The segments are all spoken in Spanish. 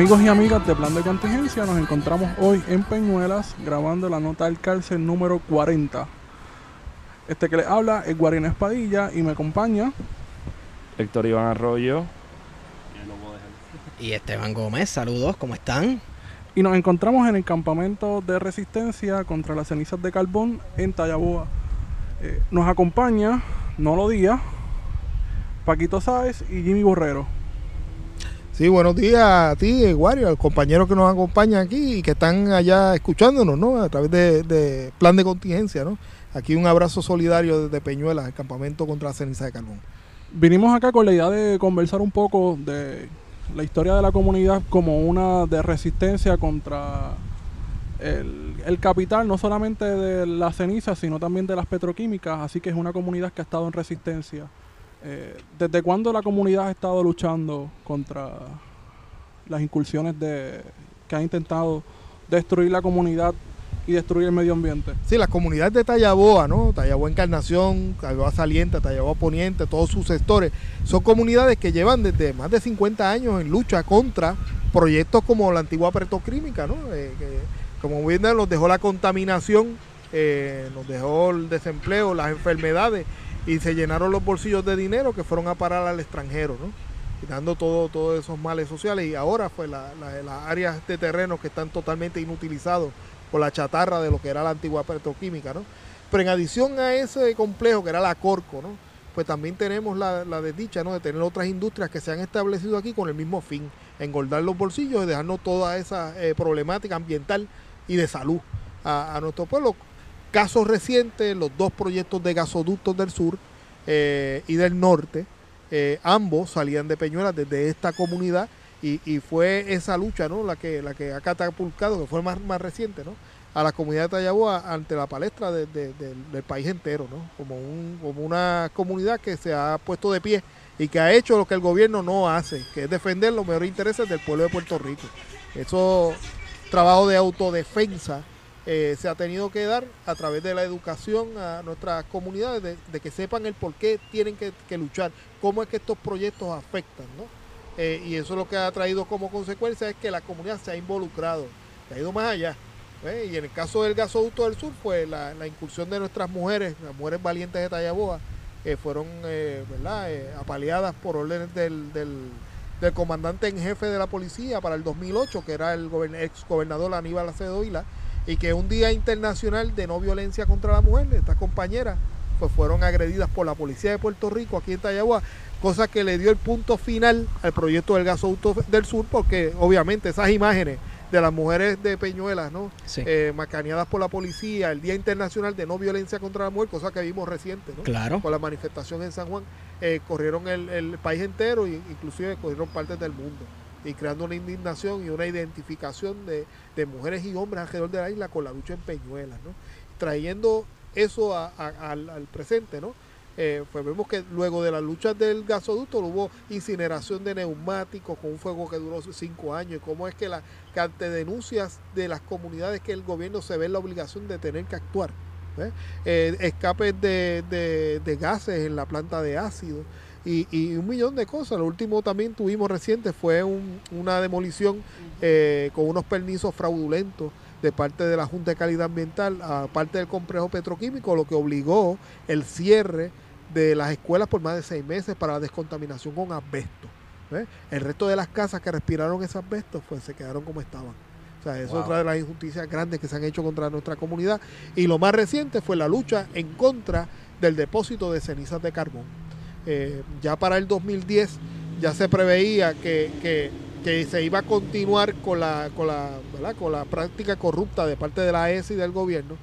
Amigos y amigas de Plan de Contingencia, nos encontramos hoy en Peñuelas grabando la nota del cárcel número 40. Este que les habla es Guarina Espadilla y me acompaña Héctor Iván Arroyo. Y Esteban Gómez, saludos, ¿cómo están? y nos encontramos en el campamento de resistencia contra las cenizas de carbón en Tallaboa. Eh, nos acompaña Nolo Díaz, Paquito Sáez y Jimmy Borrero. Sí, buenos días a ti, Wario, al compañero que nos acompaña aquí y que están allá escuchándonos, ¿no? A través de, plan de contingencia, ¿no? Aquí un abrazo solidario desde Peñuelas, el campamento contra la ceniza de carbón. Vinimos acá con la idea de conversar un poco de la historia de la comunidad como una de resistencia contra el, el, capital, no solamente de las cenizas, sino también de las petroquímicas. Así que es una comunidad que ha estado en resistencia. Eh, ¿Desde cuándo la comunidad ha estado luchando contra las incursiones de que han intentado destruir la comunidad y destruir el medio ambiente? Sí, las comunidades de Tallaboa, ¿no? Tallaboa Encarnación, Tallaboa Saliente, Tallaboa Poniente, todos sus sectores, son comunidades que llevan desde más de 50 años en lucha contra proyectos como la antigua petroquímica, ¿no? Eh, que, como bien nos dejó la contaminación, eh, nos dejó el desempleo, las enfermedades y se llenaron los bolsillos de dinero que fueron a parar al extranjero, ¿no? dando todos todo esos males sociales y ahora la, las áreas de terreno que están totalmente inutilizados por la chatarra de lo que era la antigua petroquímica, ¿no? Pero en adición a ese complejo que era la Corco, ¿no? Pues también tenemos la, la desdicha, ¿no? De tener otras industrias que se han establecido aquí con el mismo fin, engordar los bolsillos y dejarnos toda esa eh, problemática ambiental y de salud a, a, nuestro pueblo. Casos recientes, los dos proyectos de gasoductos del sur eh, y del norte, eh, ambos salían de Peñuelas desde esta comunidad y, fue esa lucha ¿no? la, que, la que ha catapultado, que fue más, más reciente, ¿no? a la comunidad de Tallaboa ante la palestra de, de, de, del país entero, ¿no? como, un, como una comunidad que se ha puesto de pie y que ha hecho lo que el gobierno no hace, que es defender los mejores intereses del pueblo de Puerto Rico. Eso trabajo de autodefensa eh, se ha tenido que dar a través de la educación a nuestras comunidades, de, que sepan el por qué tienen que, luchar, cómo es que estos proyectos afectan, ¿no? Eh, y eso lo que ha traído como consecuencia es que la comunidad se ha involucrado, se ha ido más allá. ¿eh? Y en el caso del gasoducto del sur, fue la, incursión de nuestras mujeres, las mujeres valientes de Tallaboa, fueron ¿verdad? apaleadas por órdenes del, del, comandante en jefe de la policía para el 2008, que era el ex gobernador Aníbal Acevedo Vila, y que un día internacional de no violencia contra la mujer, estas compañeras, pues fueron agredidas por la policía de Puerto Rico aquí en Tallaboa, cosa que le dio el punto final al proyecto del gasoducto del sur, porque obviamente esas imágenes de las mujeres de Peñuelas, ¿no? Sí. Eh, macaneadas por la policía, el Día Internacional de No Violencia contra la Mujer, cosa que vimos reciente, ¿no? Claro. Con la manifestación en San Juan, eh, corrieron el, el, país entero e inclusive corrieron partes del mundo y creando una indignación y una identificación de, de, mujeres y hombres alrededor de la isla con la lucha en Peñuelas, ¿no? Trayendo eso al, presente, ¿no? Eh, pues vemos que luego de las luchas del gasoducto hubo incineración de neumáticos con un fuego que duró cinco años y cómo es que, la, que ante denuncias de las comunidades que el gobierno se ve en la obligación de tener que actuar. ¿eh? Eh, escapes de, de, de, gases en la planta de ácido y, y, un millón de cosas. Lo último también tuvimos reciente fue un, una demolición con unos permisos fraudulentos de parte de la Junta de Calidad Ambiental a parte del complejo petroquímico, lo que obligó el cierre de las escuelas por más de seis meses para la descontaminación con asbesto. ¿eh? El resto de las casas que respiraron ese asbesto pues se quedaron como estaban. O sea, wow. es otra de las injusticias grandes que se han hecho contra nuestra comunidad. Y lo más reciente fue la lucha en contra del depósito de cenizas de carbón. Eh, ya para el 2010 ya se preveía que, se iba a continuar con la, práctica corrupta de parte de la ESI y del gobierno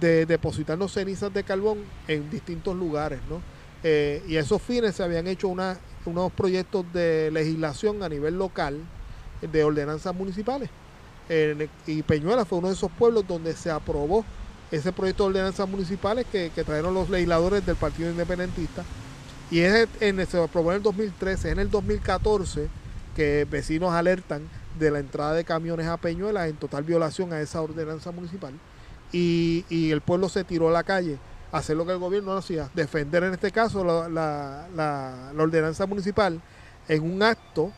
de depositarnos cenizas de carbón en distintos lugares. ¿no? Eh, y esos fines se habían hecho unos proyectos de legislación a nivel local de ordenanzas municipales. Y Peñuela fue uno de esos pueblos donde se aprobó ese proyecto de ordenanzas municipales que trajeron los legisladores del Partido Independentista. Y es en, se aprobó en el 2013, en el 2014 que vecinos alertan de la entrada de camiones a Peñuelas en total violación a esa ordenanza municipal y, y, el pueblo se tiró a la calle a hacer lo que el gobierno no hacía, defender en este caso la, la, la, la ordenanza municipal en un acto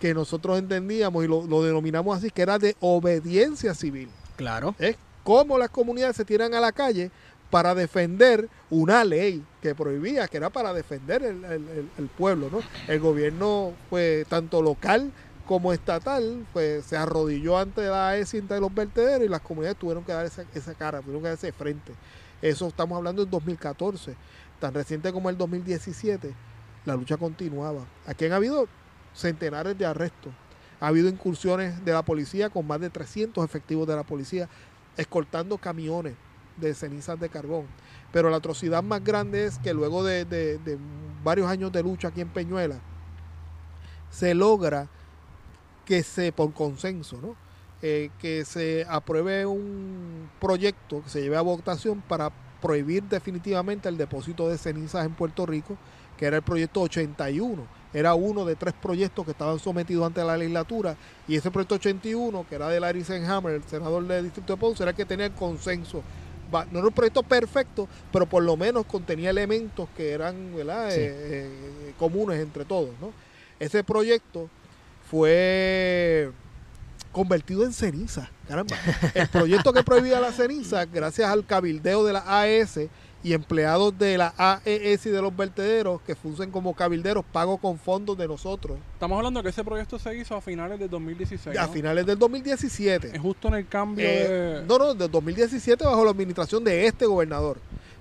que nosotros entendíamos y lo, lo denominamos así, que era de obediencia civil. Claro. Es cómo las comunidades se tiran a la calle para defender una ley que prohibía, que era para defender el, pueblo, ¿no? El gobierno, pues, tanto local como estatal, pues, se arrodilló ante la AES y ante los vertederos y las comunidades tuvieron que dar esa, esa cara, tuvieron que dar ese frente. Eso estamos hablando en 2014, tan reciente como el 2017, la lucha continuaba. Aquí han habido centenares de arrestos, ha habido incursiones de la policía con más de 300 efectivos de la policía escoltando camiones de cenizas de carbón. Pero la atrocidad más grande es que luego de, de- de varios años de lucha aquí en Peñuela, se logra que se, por consenso, ¿no? Eh, que se apruebe un proyecto que se lleve a votación para prohibir definitivamente el depósito de cenizas en Puerto Rico, que era el proyecto 81. Era uno de tres proyectos que estaban sometidos ante la legislatura y ese proyecto 81, que era de Larry Senhammer, el senador del distrito de Ponce, era que tenía el consenso. No era un proyecto perfecto, pero por lo menos contenía elementos que eran ¿verdad? Sí. Eh, eh, comunes entre todos. ¿no? Ese proyecto fue convertido en ceniza. Caramba. El proyecto que prohibía la ceniza, gracias al cabildeo de la AES y empleados de la AES y de los vertederos que funcen como cabilderos, pago con fondos de nosotros, Estamos hablando que ese proyecto se hizo a finales del 2016. a finales del 2017. Es justo en el cambio Eh, de... no, no, del 2017 bajo la administración de este gobernador.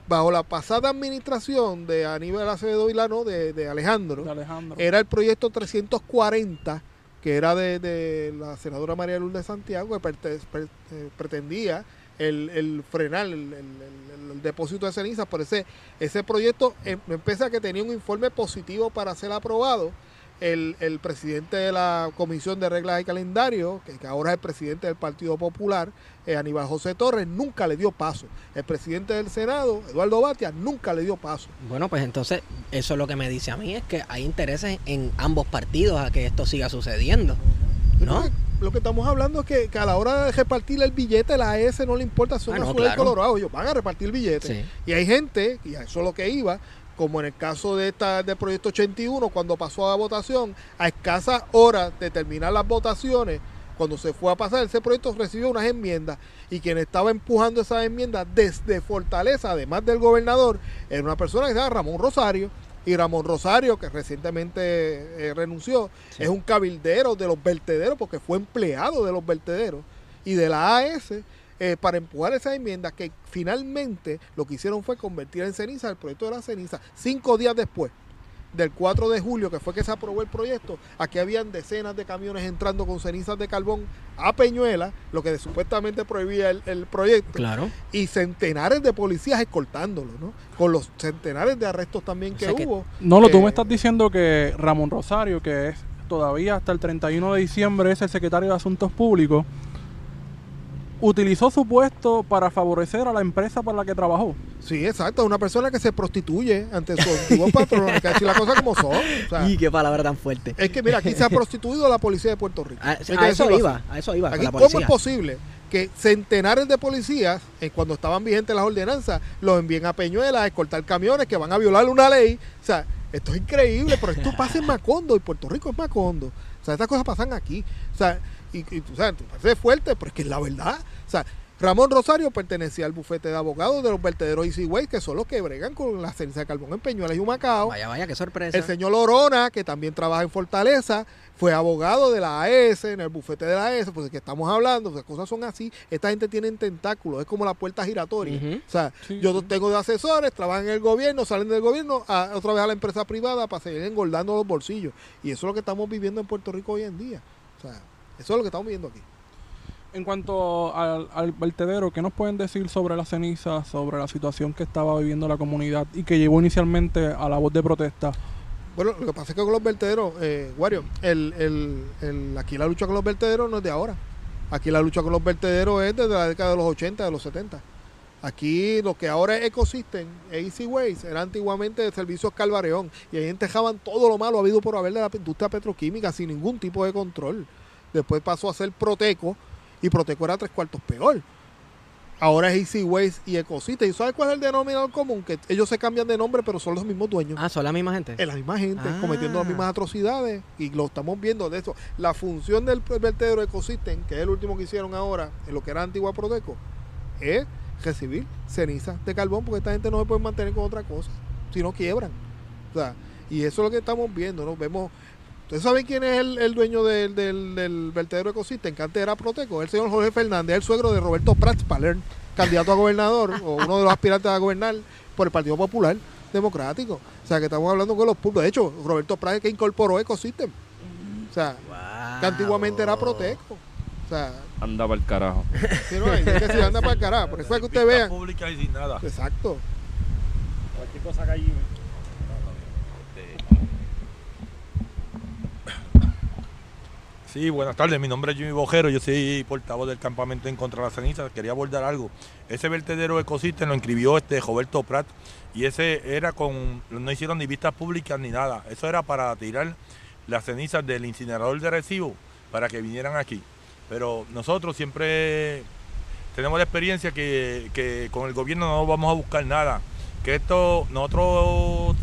Bajo la pasada administración de Aníbal Acevedo Vilano, de, de Alejandro, de Alejandro. era el proyecto 340, que era de, de la senadora María Lourdes Santiago, que perte- per- eh, pretendía el, el frenar el, el- depósito de cenizas. Por ese, ese proyecto, em- empieza que tenía un informe positivo para ser aprobado. El, el presidente de la Comisión de Reglas y Calendario, que, que ahora es el presidente del Partido Popular, eh, Aníbal José Torres, nunca le dio paso. El presidente del Senado, Eduardo Batia, nunca le dio paso. Bueno, pues entonces eso lo que me dice a mí es que hay intereses en ambos partidos a que esto siga sucediendo. ¿No? Lo que estamos hablando es que, que a la hora de repartir el billete, la AES no le importa si son Ah, no, claro. Colorado. Ellos van a repartir el billete. Sí. Y hay gente, y a eso es lo que iba, como en el caso de esta del proyecto 81, cuando pasó a votación, a escasas horas de terminar las votaciones, cuando se fue a pasar, ese proyecto recibió unas enmiendas y quien estaba empujando esas enmiendas desde Fortaleza, además del gobernador, era una persona que se llama Ramón Rosario. Y Ramón Rosario, que recientemente eh, renunció, Sí. es un cabildero de los vertederos, porque fue empleado de los vertederos y de la AS eh, para empujar esas enmiendas que finalmente lo que hicieron fue convertir en ceniza el proyecto de la ceniza. Cinco días después del 4 de julio, que fue que se aprobó el proyecto, aquí habían decenas de camiones entrando con cenizas de carbón a Peñuela, lo que supuestamente prohibía el, el proyecto, Claro. y centenares de policías escoltándolo, ¿no? Con los centenares de arrestos también O que sea que- hubo. No, lo tú me estás diciendo que Ramón Rosario, que es todavía hasta el 31 de diciembre es el secretario de Asuntos Públicos, utilizó su puesto para favorecer a la empresa para la que trabajó. Sí, exacto, es una persona que se prostituye ante su antiguo patrón, hay que decir las cosas como son. o sea, y qué palabra tan fuerte. es que mira, aquí se ha prostituido la policía de Puerto Rico. A, Hay que a eso iba, a eso iba. con Aquí, ¿cómo es posible que centenares de policías, eh, cuando estaban vigentes las ordenanzas, los envíen a Peñuelas a escoltar camiones que van a violar una ley? O sea, esto es increíble, pero esto pasa en Macondo y Puerto Rico es Macondo. O sea, estas cosas pasan aquí. O sea, y, y tú sabes, parece fuerte, pero es que es la verdad. O sea, Ramón Rosario pertenecía al bufete de abogados de los vertederos Easy Way, que son los que bregan con la ceniza de carbón en Peñuelas y Humacao. Vaya, vaya, qué sorpresa. El señor Lorona, que también trabaja en Fortaleza, fue abogado de la AES, en el bufete de la AES, pues de que estamos hablando, las cosas son así. Esta gente tiene tentáculos, es como la puerta giratoria. O sea, Sí, yo sí. tengo de asesores, trabajan en el gobierno, salen del gobierno, a, otra vez a la empresa privada para seguir engordando los bolsillos. Y eso es lo que estamos viviendo en Puerto Rico hoy en día. O sea, eso es lo que estamos viviendo aquí. En cuanto al, vertedero, ¿qué nos pueden decir sobre la ceniza, sobre la situación que estaba viviendo la comunidad y que llevó inicialmente a la voz de protesta? Bueno, lo que pasa es que con los vertederos, eh, Wario, aquí la lucha con los vertederos no es de ahora. Aquí la lucha con los vertederos es desde la década de los 80, de los 70. Aquí lo que ahora es Ecosystem, Easy Ways, era antiguamente de servicios Calvareón. Y ahí entejaban todo lo malo habido por haber de la industria petroquímica sin ningún tipo de control. Después pasó a ser Proteco y Proteco era tres cuartos peor. Ahora es Easy Ways y Ecosystem. ¿Y sabes cuál es el denominador común? Que ellos se cambian de nombre, pero son los mismos dueños. Ah, son la misma gente. Es la misma gente, Ah. cometiendo las mismas atrocidades. Y lo estamos viendo de eso. La función del vertedero Ecosystem, que es el último que hicieron ahora, en lo que era Antigua Proteco, es recibir cenizas de carbón, porque esta gente no se puede mantener con otra cosa, si no quiebran. O sea, y eso es lo que estamos viendo, ¿no? Vemos. ¿Ustedes saben quién es el, el dueño del, del, del vertedero Ecosystem? Que antes era Proteco, el señor Jorge Fernández, el suegro de Roberto Prats Paler, candidato a gobernador, o uno de los aspirantes a gobernar por el Partido Popular Democrático. O sea, que estamos hablando con los puntos. De hecho, Roberto Prats es que incorporó Ecosystem. O sea, que antiguamente era Proteco. O sea, Anda para el carajo. si no, hay que decir, anda para el carajo. Por eso es que ustedes vean. pública y sin nada. Exacto. Cualquier cosa que allí. Sí, buenas tardes. Mi nombre es Jimmy Bojero. Yo soy portavoz del campamento en contra de las cenizas. Quería abordar algo. Ese vertedero ecosistema lo inscribió este Roberto Prat y ese era con. No hicieron ni vistas públicas ni nada. Eso era para tirar las cenizas del incinerador de recibo para que vinieran aquí. Pero nosotros siempre tenemos la experiencia que, que con el gobierno no vamos a buscar nada. Que esto, nosotros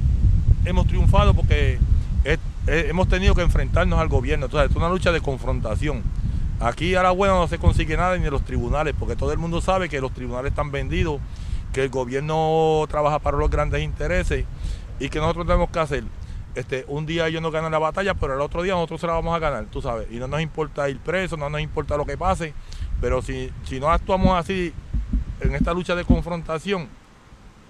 hemos triunfado porque es- hemos tenido que enfrentarnos al gobierno. Entonces, es una lucha de confrontación. Aquí a la buena no se consigue nada ni en los tribunales, porque todo el mundo sabe que los tribunales están vendidos, que el gobierno trabaja para los grandes intereses y que nosotros tenemos que hacer. Este, un día ellos nos ganan la batalla, pero el otro día nosotros se la vamos a ganar, tú sabes. Y no nos importa ir preso, no nos importa lo que pase, pero si, si no actuamos así en esta lucha de confrontación,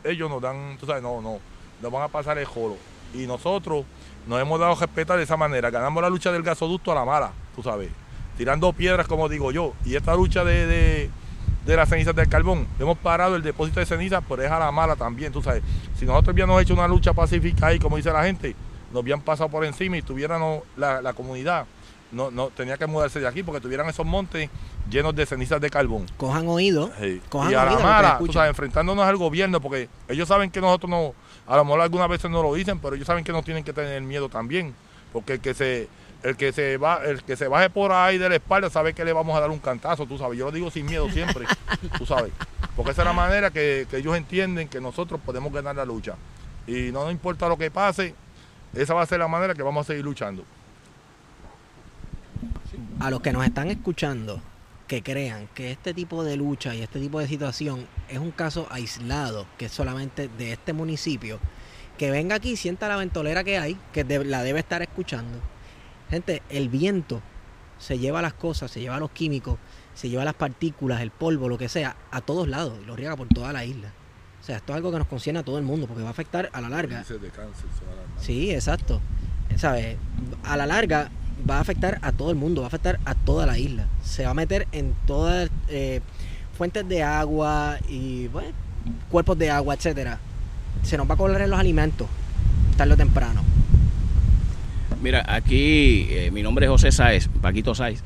ellos nos dan, tú sabes, no, no, nos van a pasar el jolo. Y nosotros nos hemos dado a respetar de esa manera. Ganamos la lucha del gasoducto a la mala, tú sabes, tirando piedras, como digo yo. Y esta lucha de, de, de las cenizas del carbón, hemos parado el depósito de cenizas, pero es a la mala también, tú sabes. Si nosotros hubiéramos hecho una lucha pacífica ahí, como dice la gente, nos habían pasado por encima y tuviéramos la, la comunidad, no, no tenía que mudarse de aquí porque tuvieran esos montes llenos de cenizas de carbón. Cojan oído. Sí. Cojan y a la oído mala, tú sabes, enfrentándonos al gobierno, porque ellos saben que nosotros no, a lo mejor algunas veces no lo dicen, pero ellos saben que nos tienen que tener miedo también, porque el que se, el que se va, el que se baje por ahí de la espalda sabe que le vamos a dar un cantazo, tú sabes, yo lo digo sin miedo siempre, tú sabes, porque esa es la manera que, que ellos entienden que nosotros podemos ganar la lucha. Y no nos importa lo que pase, esa va a ser la manera que vamos a seguir luchando. a los que nos están escuchando que crean que este tipo de lucha y este tipo de situación es un caso aislado, que es solamente de este municipio, que venga aquí y sienta la ventolera que hay, que de- la debe estar escuchando. Gente, el viento se lleva las cosas, se lleva los químicos, se lleva las partículas, el polvo, lo que sea, a todos lados y lo riega por toda la isla. O sea, esto es algo que nos concierne a todo el mundo porque va a afectar a la larga. Índices de cáncer se van a armar. Sí, exacto. ¿Sabes? A la larga va a afectar a todo el mundo, va a afectar a toda la isla. Se va a meter en todas eh, fuentes de agua y bueno, cuerpos de agua, etcétera. Se nos va a colar en los alimentos, tarde o temprano. Mira, aquí eh, mi nombre es José Sáez, Paquito Sáez.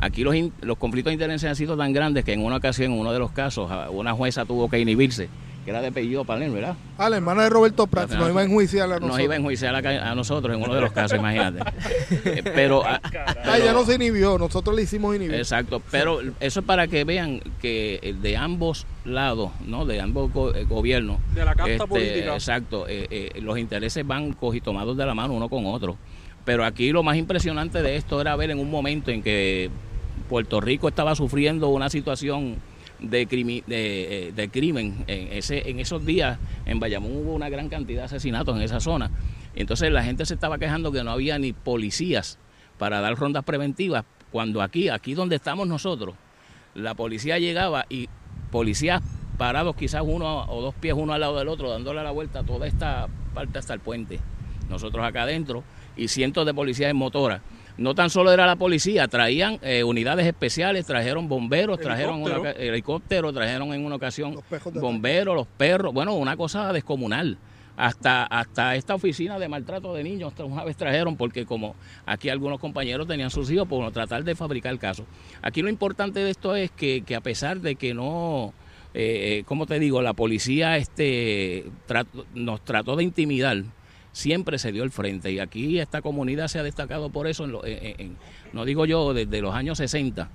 Aquí los, los conflictos de intereses han sido tan grandes que en una ocasión, en uno de los casos, una jueza tuvo que inhibirse, que era de apellido Palermo, ¿verdad? Ah, la hermana de Roberto Prats nos iba a enjuiciar a Nos nosotros. iba a enjuiciar a, nosotros en uno de los casos, imagínate. Pero, ah, ya no se inhibió, nosotros le hicimos inhibir. exacto, pero eso es para que vean que eh, de ambos lados, ¿no? De ambos go- eh, gobiernos, De la casta Este, política. Exacto, eh, eh, los intereses van cogitomados de la mano uno con otro. Pero aquí lo más impresionante de esto era ver en un momento en que Puerto Rico estaba sufriendo una situación de, crimi- de, eh, de crimen. En, ese, en esos días en Bayamón hubo una gran cantidad de asesinatos en esa zona. Entonces la gente se estaba quejando que no había ni policías para dar rondas preventivas, cuando aquí, aquí donde estamos nosotros, la policía llegaba y policías parados quizás uno o dos pies uno al lado del otro, dándole la vuelta a toda esta parte hasta el puente. Nosotros acá adentro y cientos de policías en motora. No tan solo era la policía, traían eh, unidades especiales, trajeron bomberos, trajeron una Helicóptero. oca- helicóptero, trajeron en una ocasión Los bomberos, los perros, bueno, una cosa descomunal. Hasta, hasta esta oficina de maltrato de niños una vez trajeron, porque como aquí algunos compañeros tenían sus hijos, por tratar de fabricar casos. Aquí lo importante de esto es que, que a pesar de que no, eh, como te digo, la policía este, nos trató de intimidar, siempre se dio el frente. Y aquí esta comunidad se ha destacado por eso, en no digo yo, desde los años 60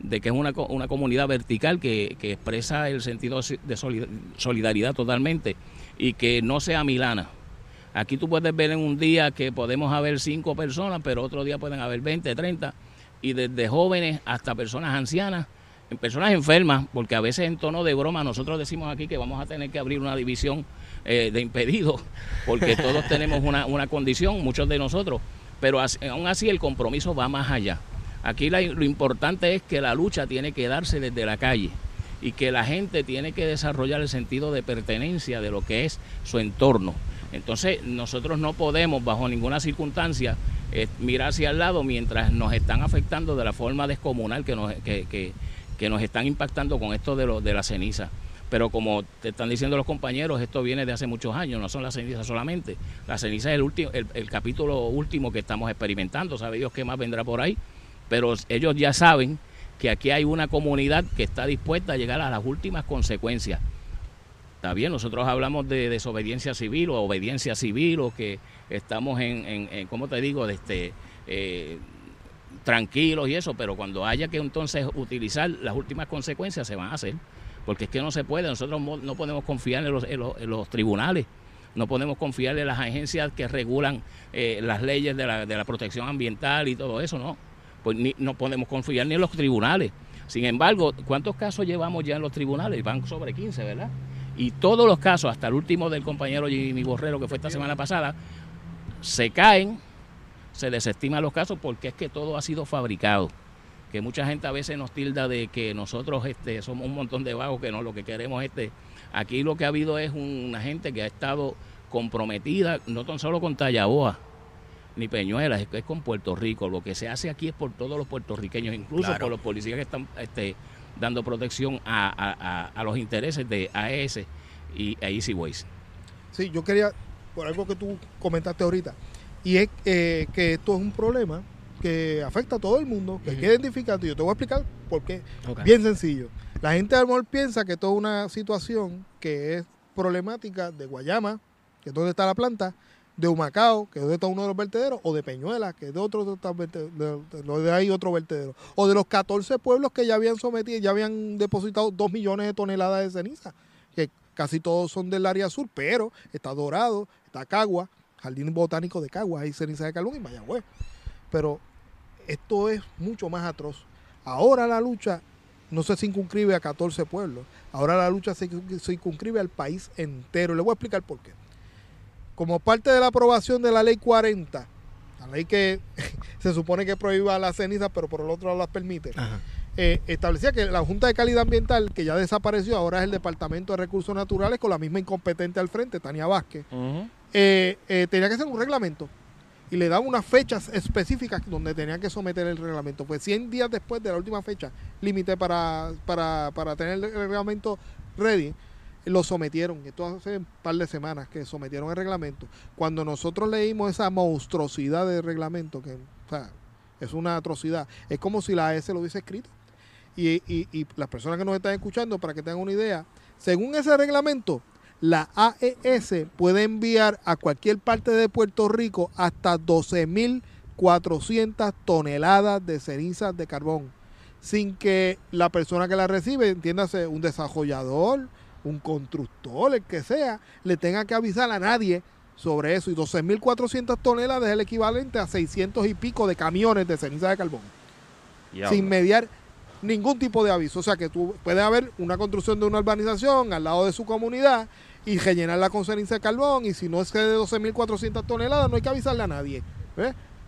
de que es una, una comunidad vertical que, que expresa el sentido de solid- solidaridad totalmente y que no sea milana. Aquí tú puedes ver en un día que podemos haber cinco personas, pero otro día pueden haber 20, 30, y desde jóvenes hasta personas ancianas, personas enfermas, porque a veces en tono de broma nosotros decimos aquí que vamos a tener que abrir una división eh, de impedidos, porque todos tenemos una, una condición, muchos de nosotros, pero as- aún así el compromiso va más allá. Aquí la- lo importante es que la lucha tiene que darse desde la calle y que la gente tiene que desarrollar el sentido de pertenencia de lo que es su entorno. Entonces nosotros no podemos bajo ninguna circunstancia eh, mirar hacia el lado mientras nos están afectando de la forma descomunal que nos, que, que- que nos están impactando con esto de, lo, de la ceniza. Pero como te están diciendo los compañeros, esto viene de hace muchos años, no son las cenizas solamente. La ceniza es el, último, el, el capítulo último que estamos experimentando, sabe Dios qué más vendrá por ahí, pero ellos ya saben que aquí hay una comunidad que está dispuesta a llegar a las últimas consecuencias. Está bien, nosotros hablamos de desobediencia civil o obediencia civil o que estamos en, en, en ¿cómo te digo?, este, eh, tranquilos y eso, pero cuando haya que entonces utilizar las últimas consecuencias se van a hacer, porque es que no se puede, nosotros no podemos confiar en los, en los- en los tribunales, no podemos confiar en las agencias que regulan eh, las leyes de la, de la protección ambiental y todo eso, no, pues ni, no podemos confiar ni en los tribunales. Sin embargo, ¿cuántos casos llevamos ya en los tribunales? Van sobre 15, ¿verdad? Y todos los casos, hasta el último del compañero Jimmy Borrero, que fue esta semana pasada, se caen, se desestiman los casos porque es que todo ha sido fabricado. Que mucha gente a veces nos tilda de que nosotros este, somos un montón de vagos, que no, lo que queremos este. Aquí lo que ha habido es una gente que ha estado comprometida, no tan solo con Tallaboa, ni Peñuelas, es, es con Puerto Rico. Lo que se hace aquí es por todos los puertorriqueños, incluso Claro. por los policías que están este, dando protección a, a- a- a los intereses de AES y a Easy Ways. Sí, yo quería, por algo que tú comentaste ahorita, y es eh, que esto es un problema que afecta a todo el mundo, que hay que identificar, y yo te voy a explicar por qué. Bien sencillo. La gente a lo mejor piensa que esto es una situación que es problemática de Guayama, que es donde está la planta, de Humacao, que es donde está uno de los vertederos, o de Peñuela, que es de otro de de, de- de- de ahí otro vertedero, o de los 14 pueblos que ya habían sometido, ya habían depositado 2 millones de toneladas de ceniza, que casi todos son del área sur, pero está Dorado, está Cagua, Jardín Botánico de Cagua, hay ceniza de carbón y Mayagüez. Pero esto es mucho más atroz. Ahora la lucha no se circunscribe a 14 pueblos. Ahora la lucha se circunscribe al país entero. Le voy a explicar por qué. Como parte de la aprobación de la ley 40, la ley que se supone que prohíba las cenizas, pero por el otro lado las permite, eh, establecía que la Junta de Calidad Ambiental, que ya desapareció, ahora es el Departamento de Recursos Naturales con la misma incompetente al frente, Tania Vázquez, eh, eh, tenía que hacer un reglamento y le daba unas fechas específicas donde tenía que someter el reglamento. Pues 100 días después de la última fecha límite para, para, para tener el reglamento ready, lo sometieron. Esto hace un par de semanas que sometieron el reglamento. Cuando nosotros leímos esa monstruosidad de reglamento, que es una atrocidad, es como si la AES lo hubiese escrito. Y, y, y las personas que nos están escuchando, para que tengan una idea, según ese reglamento, la AES puede enviar a cualquier parte de Puerto Rico hasta 12.400 toneladas de cenizas de carbón, sin que la persona que la recibe, entiéndase, un desarrollador, un constructor, el que sea, le tenga que avisar a nadie sobre eso. Y 12.400 toneladas es el equivalente a 600 y pico de camiones de ceniza de carbón sin mediar ningún tipo de aviso. O sea que tú puedes haber una construcción de una urbanización al lado de su comunidad y rellenarla con ceniza de carbón y si no es de 12.400 toneladas no hay que avisarle a nadie.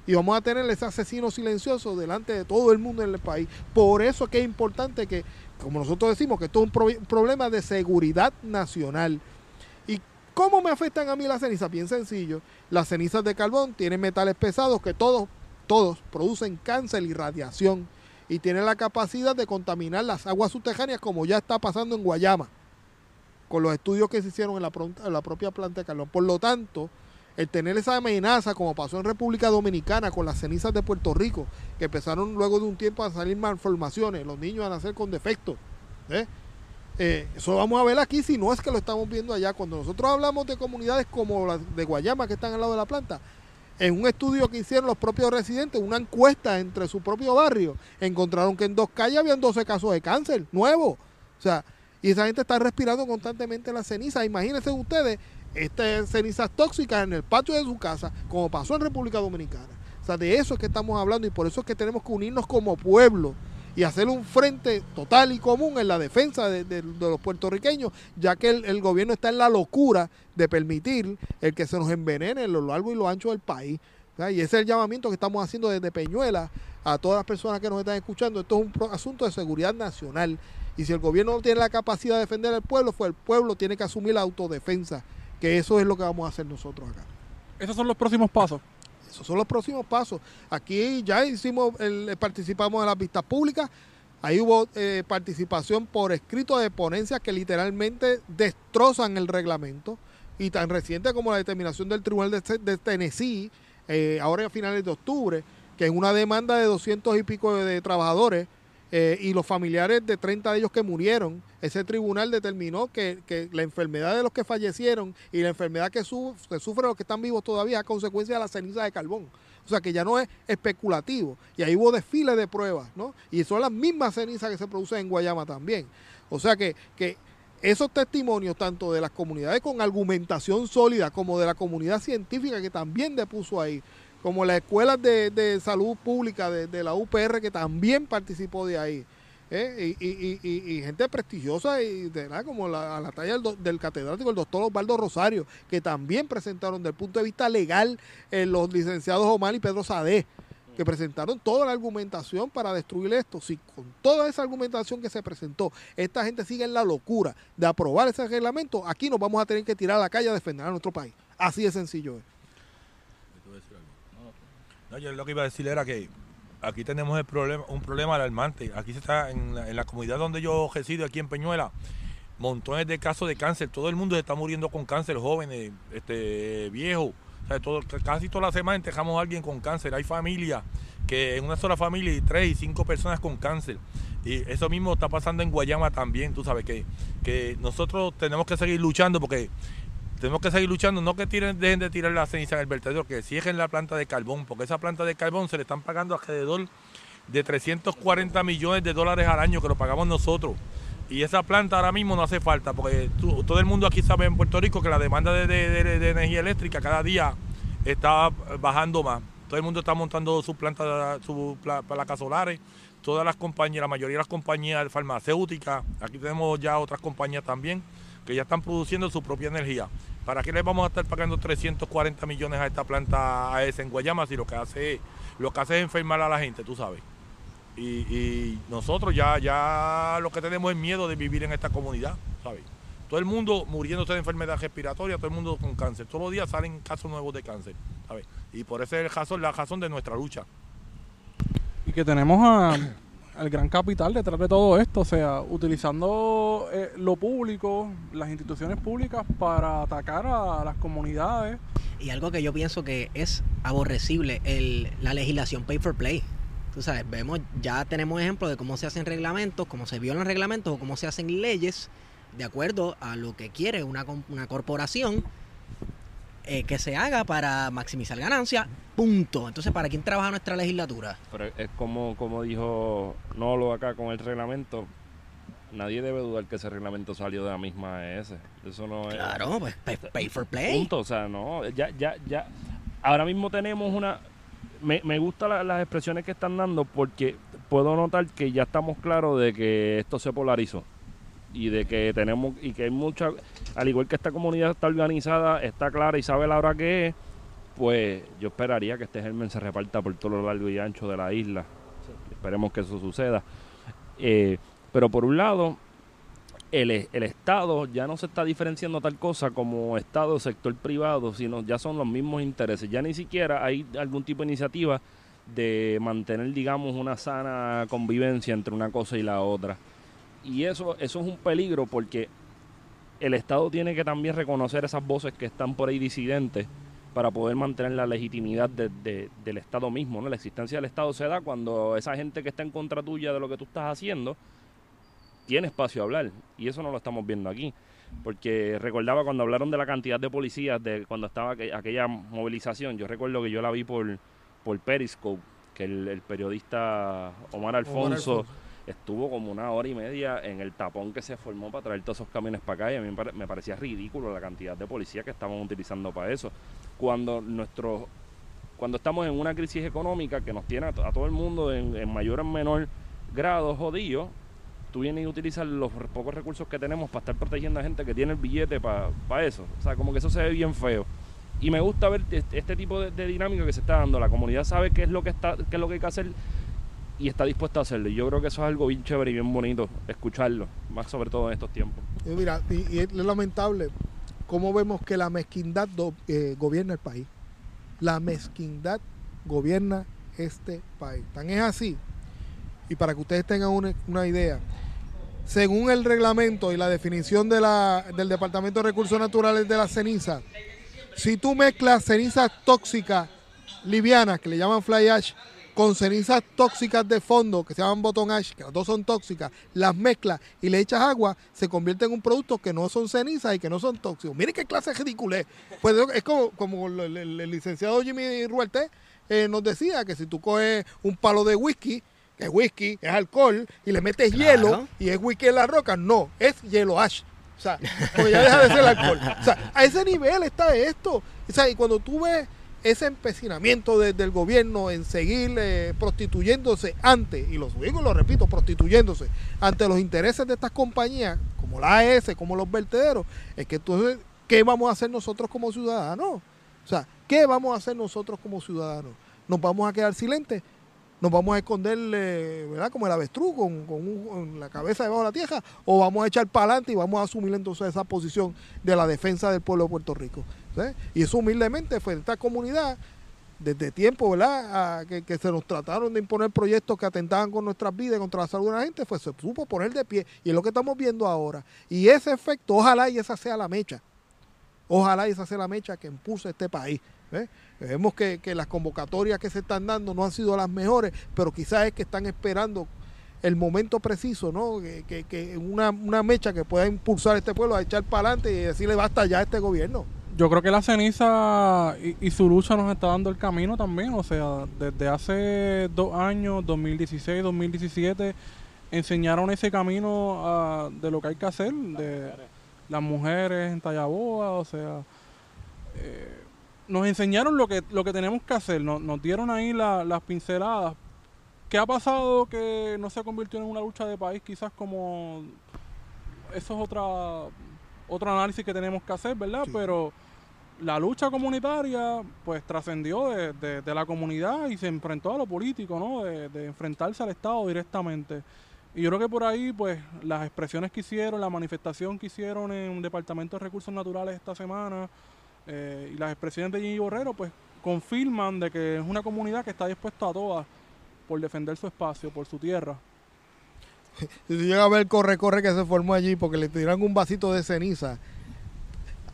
Y vamos a tener ese asesino silencioso delante de todo el mundo en el país. Por eso es que es importante que, como nosotros decimos, que esto es un, un problema de seguridad nacional. ¿Y cómo me afectan a mí las cenizas? Bien sencillo. Las cenizas de carbón tienen metales pesados que todos, todos producen cáncer y radiación. Y tienen la capacidad de contaminar las aguas subterráneas como ya está pasando en Guayama. Con los estudios que se hicieron en la, propia planta de carbón. Por lo tanto, el tener esa amenaza como pasó en República Dominicana con las cenizas de Puerto Rico, que empezaron luego de un tiempo a salir malformaciones, los niños a nacer con defectos. ¿eh? Eh, eso vamos a ver aquí si no es que lo estamos viendo allá. Cuando nosotros hablamos de comunidades como las de Guayama que están al lado de la planta, En un estudio que hicieron los propios residentes, una encuesta entre su propio barrio, encontraron que en dos calles habían 12 casos de cáncer nuevos. O sea, y esa gente está respirando constantemente la ceniza. Imagínense ustedes estas cenizas tóxicas en el patio de su casa, como pasó en República Dominicana. O sea, de eso es que estamos hablando y por eso es que tenemos que unirnos como pueblo y hacer un frente total y común en la defensa de, los puertorriqueños, ya que el, gobierno está en la locura de permitir el que se nos envenene en lo largo y lo ancho del país. Y ese es el llamamiento que estamos haciendo desde Peñuela a todas las personas que nos están escuchando. Esto es un asunto de seguridad nacional. Y si el gobierno no tiene la capacidad de defender al pueblo, pues el pueblo tiene que asumir la autodefensa, que eso es lo que vamos a hacer nosotros acá. Esos son los próximos pasos. Esos son los próximos pasos. Aquí ya hicimos, el- participamos en las vistas públicas. Ahí hubo eh, participación por escrito de ponencias que literalmente destrozan el reglamento. Y tan reciente como la determinación del Tribunal de, de Tennessee, eh, ahora a finales de octubre, que es una demanda de 200 y pico de trabajadores eh, y los familiares de 30 de ellos que murieron, ese tribunal determinó que, que la enfermedad de los que fallecieron y la enfermedad que, su- que sufren los que están vivos todavía a consecuencia de la ceniza de carbón. O sea que ya no es especulativo. Y ahí hubo desfiles de pruebas, ¿no? Y son las mismas cenizas que se producen en Guayama también. O sea que, que esos testimonios, tanto de las comunidades con argumentación sólida como de la comunidad científica que también depuso ahí, como las escuelas de, de salud pública de, de la UPR que también participó de ahí. ¿eh? Y, y- y- y gente prestigiosa y de como la, a la talla del catedrático, el doctor Osvaldo Rosario, que también presentaron desde el punto de vista legal eh, los licenciados Omar y Pedro Sadé, que presentaron toda la argumentación para destruir esto. Si con toda esa argumentación que se presentó, esta gente sigue en la locura de aprobar ese reglamento, aquí nos vamos a tener que tirar a la calle a defender a nuestro país. Así de sencillo es. Yo lo que iba a decir era que aquí tenemos un problema alarmante. Aquí se está, en la, comunidad donde yo resido, aquí en Peñuela, montones de casos de cáncer. Todo el mundo se está muriendo con cáncer, jóvenes, este, viejos. Casi toda la semana dejamos a alguien con cáncer. Hay familias que en una sola familia hay tres y cinco personas con cáncer. Y eso mismo está pasando en Guayama también, tú sabes que, que nosotros tenemos que seguir luchando porque tenemos que seguir luchando, no que tiren, dejen de tirar la ceniza en el vertedero, que cierren la planta de carbón, porque esa planta de carbón se le están pagando alrededor de 340 millones de dólares al año que lo pagamos nosotros. Y esa planta ahora mismo no hace falta, porque todo el mundo aquí sabe en Puerto Rico que la demanda de, de- energía eléctrica cada día está bajando más. Todo el mundo está montando sus plantas, sus pla- placas solares. Todas las compañías, la mayoría de las compañías farmacéuticas, aquí tenemos ya otras compañías también, que ya están produciendo su propia energía. ¿Para qué les vamos a estar pagando 340 millones a esta planta AES en Guayama si lo que hace, lo que hace es enfermar a la gente, tú sabes? Y, nosotros ya, ya lo que tenemos es miedo de vivir en esta comunidad, ¿sabes? Todo el mundo muriéndose de enfermedad respiratoria, todo el mundo con cáncer. Todos los días salen casos nuevos de cáncer, ¿sabes? Y por eso es el la razón de nuestra lucha. Y que tenemos a, al gran capital detrás de todo esto, o sea, utilizando eh, lo público, las instituciones públicas para atacar a las comunidades. Y algo que yo pienso que es aborrecible, el, la legislación pay for play. Tú sabes, vemos, ya tenemos ejemplos de cómo se hacen reglamentos, cómo se violan reglamentos o cómo se hacen leyes de acuerdo a lo que quiere una, una corporación eh, que se haga para maximizar ganancias, punto. Entonces, ¿para quién trabaja nuestra legislatura? Pero es como, como dijo Nolo acá con el reglamento. Nadie debe dudar que ese reglamento salió de la misma ES. Eso no es. Claro, pues pay, pay for play. Punto. O sea, no. Ya, ya, ya. Ahora mismo tenemos una. Me, me gustan la- las expresiones que están dando porque puedo notar que ya estamos claros de que esto se polarizó y de que tenemos y que hay mucha al igual que esta comunidad está organizada está clara y sabe la hora que es pues yo esperaría que este germen se reparta por todo lo largo y ancho de la isla esperemos que eso suceda Eh, pero por un lado el, el Estado ya no se está diferenciando tal cosa como Estado sector privado, sino ya son los mismos intereses. Ya ni siquiera hay algún tipo de iniciativa de mantener, digamos, una sana convivencia entre una cosa y la otra. Y eso, eso es un peligro porque el Estado tiene que también reconocer esas voces que están por ahí disidentes para poder mantener la legitimidad de- de- del Estado mismo. ¿no? La existencia del Estado se da cuando esa gente que está en contra tuya de lo que tú estás haciendo tiene espacio a hablar. Y eso no lo estamos viendo aquí. Porque recordaba cuando hablaron de la cantidad de policías, de cuando estaba aquella movilización, yo recuerdo que yo la vi por, por Periscope, que el, periodista Omar Alfonso, estuvo como una hora y media en el tapón que se formó para traer todos esos camiones para acá y a mí me parecía ridículo la cantidad de policías que estaban utilizando para eso. Cuando nuestro cuando estamos en una crisis económica que nos tiene a, todo el mundo en, mayor o menor grado jodido, tú vienes y utilizas los pocos recursos que tenemos para estar protegiendo a gente que tiene el billete para eso. O sea, como que eso se ve bien feo. Y me gusta ver este, tipo de, dinámica que se está dando. La comunidad sabe qué es lo que está, qué es lo que hay que hacer y está dispuesta a hacerlo. Y yo creo que eso es algo bien chévere y bien bonito, escucharlo, más sobre todo en estos tiempos. Y mira, y, es lamentable cómo vemos que la mezquindad eh, gobierna el país la mezquindad gobierna este país. Tan es así, y para que ustedes tengan una, idea, según el reglamento y la definición de del Departamento de Recursos Naturales de la ceniza, si tú mezclas cenizas tóxicas livianas, que le llaman fly ash, con cenizas tóxicas de fondo que se llaman bottom ash, que las dos son tóxicas, las mezclas y le echas agua, se convierte en un producto que no son cenizas y que no son tóxicos. Miren qué clase de ridícula Pues es como, como el, licenciado Jimmy Ruelte eh, nos decía que si tú coges un palo de whisky, que es whisky, es alcohol, y le metes hielo y es whisky en la roca, no, es hielo ash. O sea, porque ya deja de ser alcohol. O sea, a ese nivel está esto. O sea, y cuando tú ves ese empecinamiento del gobierno en seguir eh, prostituyéndose ante, y lo digo y lo repito, prostituyéndose ante los intereses de estas compañías, como la AES, como los vertederos, es que entonces, ¿qué vamos a hacer nosotros como ciudadanos? O sea, ¿qué vamos a hacer nosotros como ciudadanos? ¿Nos vamos a quedar silentes? ¿Nos vamos a esconder, ¿verdad? Como el avestruz, con, la cabeza debajo de la tierra? ¿O vamos a echar para adelante y vamos a asumir entonces esa posición de la defensa del pueblo de Puerto Rico? Y eso humildemente fue esta comunidad, desde tiempo, ¿verdad? que, se nos trataron de imponer proyectos que atentaban con nuestras vidas y contra la salud de la gente, pues se supo poner de pie. Y es lo que estamos viendo ahora. Y ese efecto, ojalá y esa sea la mecha. Ojalá y esa sea la mecha que impulse este país. Vemos que, las convocatorias que se están dando no han sido las mejores, pero quizás es que están esperando el momento preciso, ¿no? Que, que, una, una mecha que pueda impulsar a este pueblo a echar para adelante y decirle basta ya a este gobierno yo creo que la ceniza y, su lucha nos está dando el camino también. O sea, desde hace dos años, 2016, 2017, enseñaron ese camino ah, de lo que hay que hacer, de las mujeres en Tallaboa, o sea, eh, nos enseñaron lo que, lo que tenemos que hacer, nos, nos dieron ahí las pinceladas. ¿Qué ha pasado que no se convirtió en una lucha de país? Quizás como... Eso es otra otro análisis que tenemos que hacer, ¿verdad? Pero la lucha comunitaria pues trascendió de, la comunidad y se enfrentó a lo político, ¿no? De, enfrentarse al Estado directamente. Y yo creo que por ahí pues las expresiones que hicieron, la manifestación que hicieron en Departamento de Recursos Naturales esta semana eh, y las expresiones de Jimmy Borrero pues confirman de que es una comunidad que está dispuesta a todas por defender su espacio, por su tierra. Si llega a ver corre, corre que se formó allí porque le tiraron un vasito de ceniza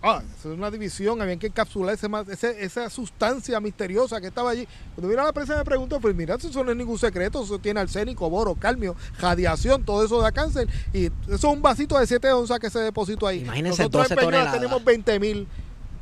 Ah, eso es una división, había que encapsular ese, esa sustancia misteriosa que estaba allí. Cuando vino a la prensa me preguntó, pues mira, eso no es ningún secreto, eso tiene arsénico, boro, calmio, radiación, todo eso da cáncer. Y eso es un vasito de 7 onzas que se depositó ahí. Imagínense Nosotros en Peñuela tenemos 20 mil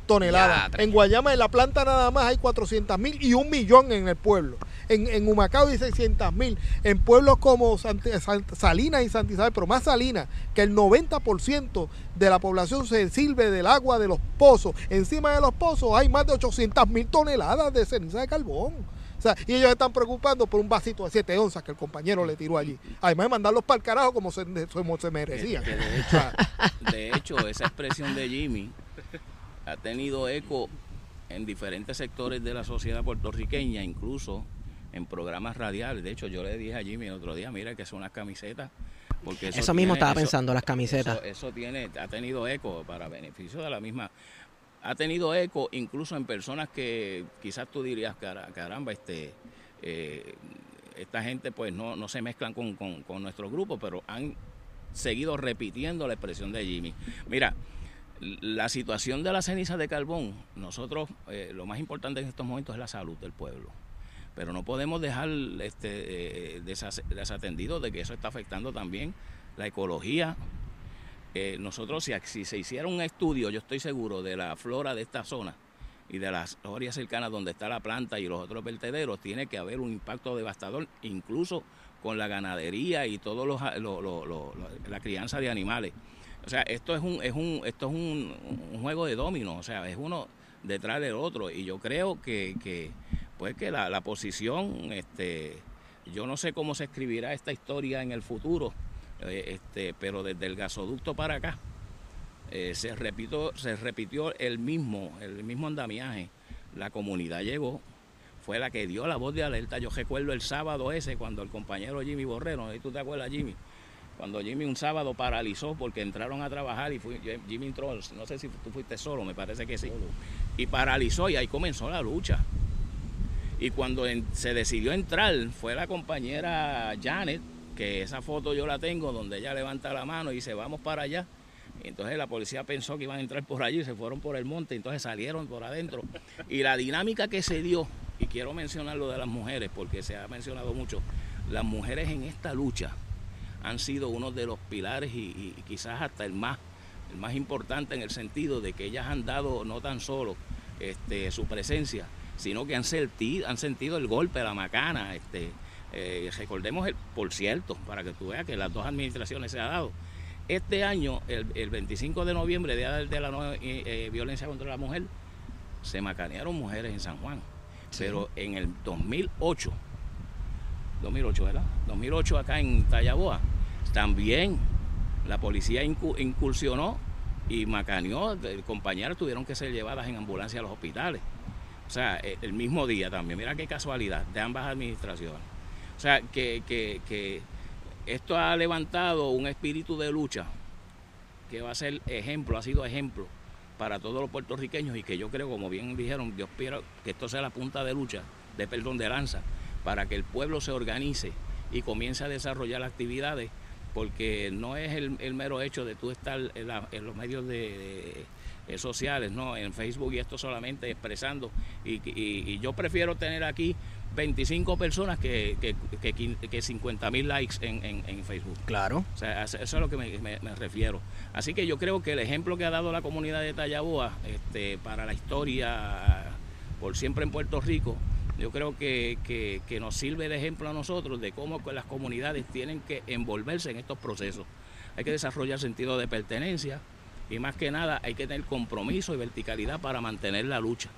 toneladas. en Guayama, en la planta nada más hay 400 mil y un millón en el pueblo. En, en Humacao hay 600 mil. En pueblos como Salinas y Santa Isabel, pero más Salinas, que el 90% de la población se sirve del agua de los pozos. Encima de los pozos hay más de 800 mil toneladas de ceniza de carbón. O sea, y ellos están preocupando por un vasito de 7 onzas que el compañero le tiró allí. Además de mandarlos para el carajo como se, como se merecía. de hecho, esa expresión de Jimmy ha tenido eco en diferentes sectores de la sociedad puertorriqueña, incluso en programas radiales. De hecho, yo le dije a Jimmy el otro día, mira que son unas camisetas. Porque eso, mismo estaba pensando, las camisetas. Eso, tiene, ha tenido eco para beneficio de la misma. Ha tenido eco incluso en personas que quizás tú dirías, caramba, este, eh, esta gente pues no, no se mezclan con, con, con nuestro grupo, pero han seguido repitiendo la expresión de Jimmy. Mira, la situación de la ceniza de carbón, nosotros eh, lo más importante en estos momentos es la salud del pueblo. Pero no podemos dejar este, eh, desatendido de que eso está afectando también la ecología. Eh, nosotros, si, se hiciera un estudio, yo estoy seguro, de la flora de esta zona y de las áreas cercanas donde está la planta y los otros vertederos, tiene que haber un impacto devastador, incluso con la ganadería y todo los, lo- lo- lo- lo- la crianza de animales. O sea, esto es un, es un, esto es un, un juego de dominos, o sea, es uno detrás del otro. Y yo creo que, que pues que la, la posición, este, yo no sé cómo se escribirá esta historia en el futuro, eh, este, pero desde el gasoducto para acá eh, se repitió, se repitió el mismo, el mismo andamiaje. La comunidad llegó, fue la que dio la voz de alerta. Yo recuerdo el sábado ese cuando el compañero Jimmy Borrero, ¿y tú te acuerdas Jimmy? Cuando Jimmy un sábado paralizó porque entraron a trabajar y fui, Jimmy entró, no sé si tú fuiste solo, me parece que sí, y paralizó y ahí comenzó la lucha. Y cuando en- se decidió entrar, fue la compañera Janet, que esa foto yo la tengo, donde ella levanta la mano y dice, vamos para allá. Entonces la policía pensó que iban a entrar por allí, se fueron por el monte, entonces salieron por adentro. Y la dinámica que se dio, y quiero mencionar lo de las mujeres, porque se ha mencionado mucho, las mujeres en esta lucha han sido uno de los pilares y, quizás hasta el más, el más importante en el sentido de que ellas han dado no tan solo este, su presencia, sino que han sentido, han sentido el golpe, la macana. Este, eh, recordemos, el, por cierto, para que tú veas que las dos administraciones se ha dado. Este año, el, el 25 de noviembre, Día de la no, eh, eh, Violencia contra la Mujer, se macanearon mujeres en San Juan. Pero en el 2008, 2008, ¿verdad? 2008 acá en Tallaboa, también la policía incu- incursionó y macaneó, compañeras tuvieron que ser llevadas en ambulancia a los hospitales. O sea, eh, el mismo día también, mira qué casualidad, de ambas administraciones. O sea, que, que, que esto ha levantado un espíritu de lucha que va a ser ejemplo, ha sido ejemplo para todos los puertorriqueños y que yo creo, como bien dijeron, Dios quiera que esto sea la punta de lucha, de perdón, de lanza, para que el pueblo se organice y comience a desarrollar actividades, porque no es el, el mero hecho de tú estar en, la- en los medios de, de- sociales, no, en Facebook y esto solamente expresando. Y, y- y yo prefiero tener aquí 25 personas que, que, que, que 50 mil likes en, en- en Facebook. Claro. O sea, eso eso es a lo que me, me- me refiero. Así que yo creo que el ejemplo que ha dado la comunidad de Tallaboa este, para la historia por siempre en Puerto Rico, yo creo que, que- nos sirve de ejemplo a nosotros de cómo las comunidades tienen que envolverse en estos procesos. Hay que desarrollar sentido de pertenencia y más que nada hay que tener compromiso y verticalidad para mantener la lucha.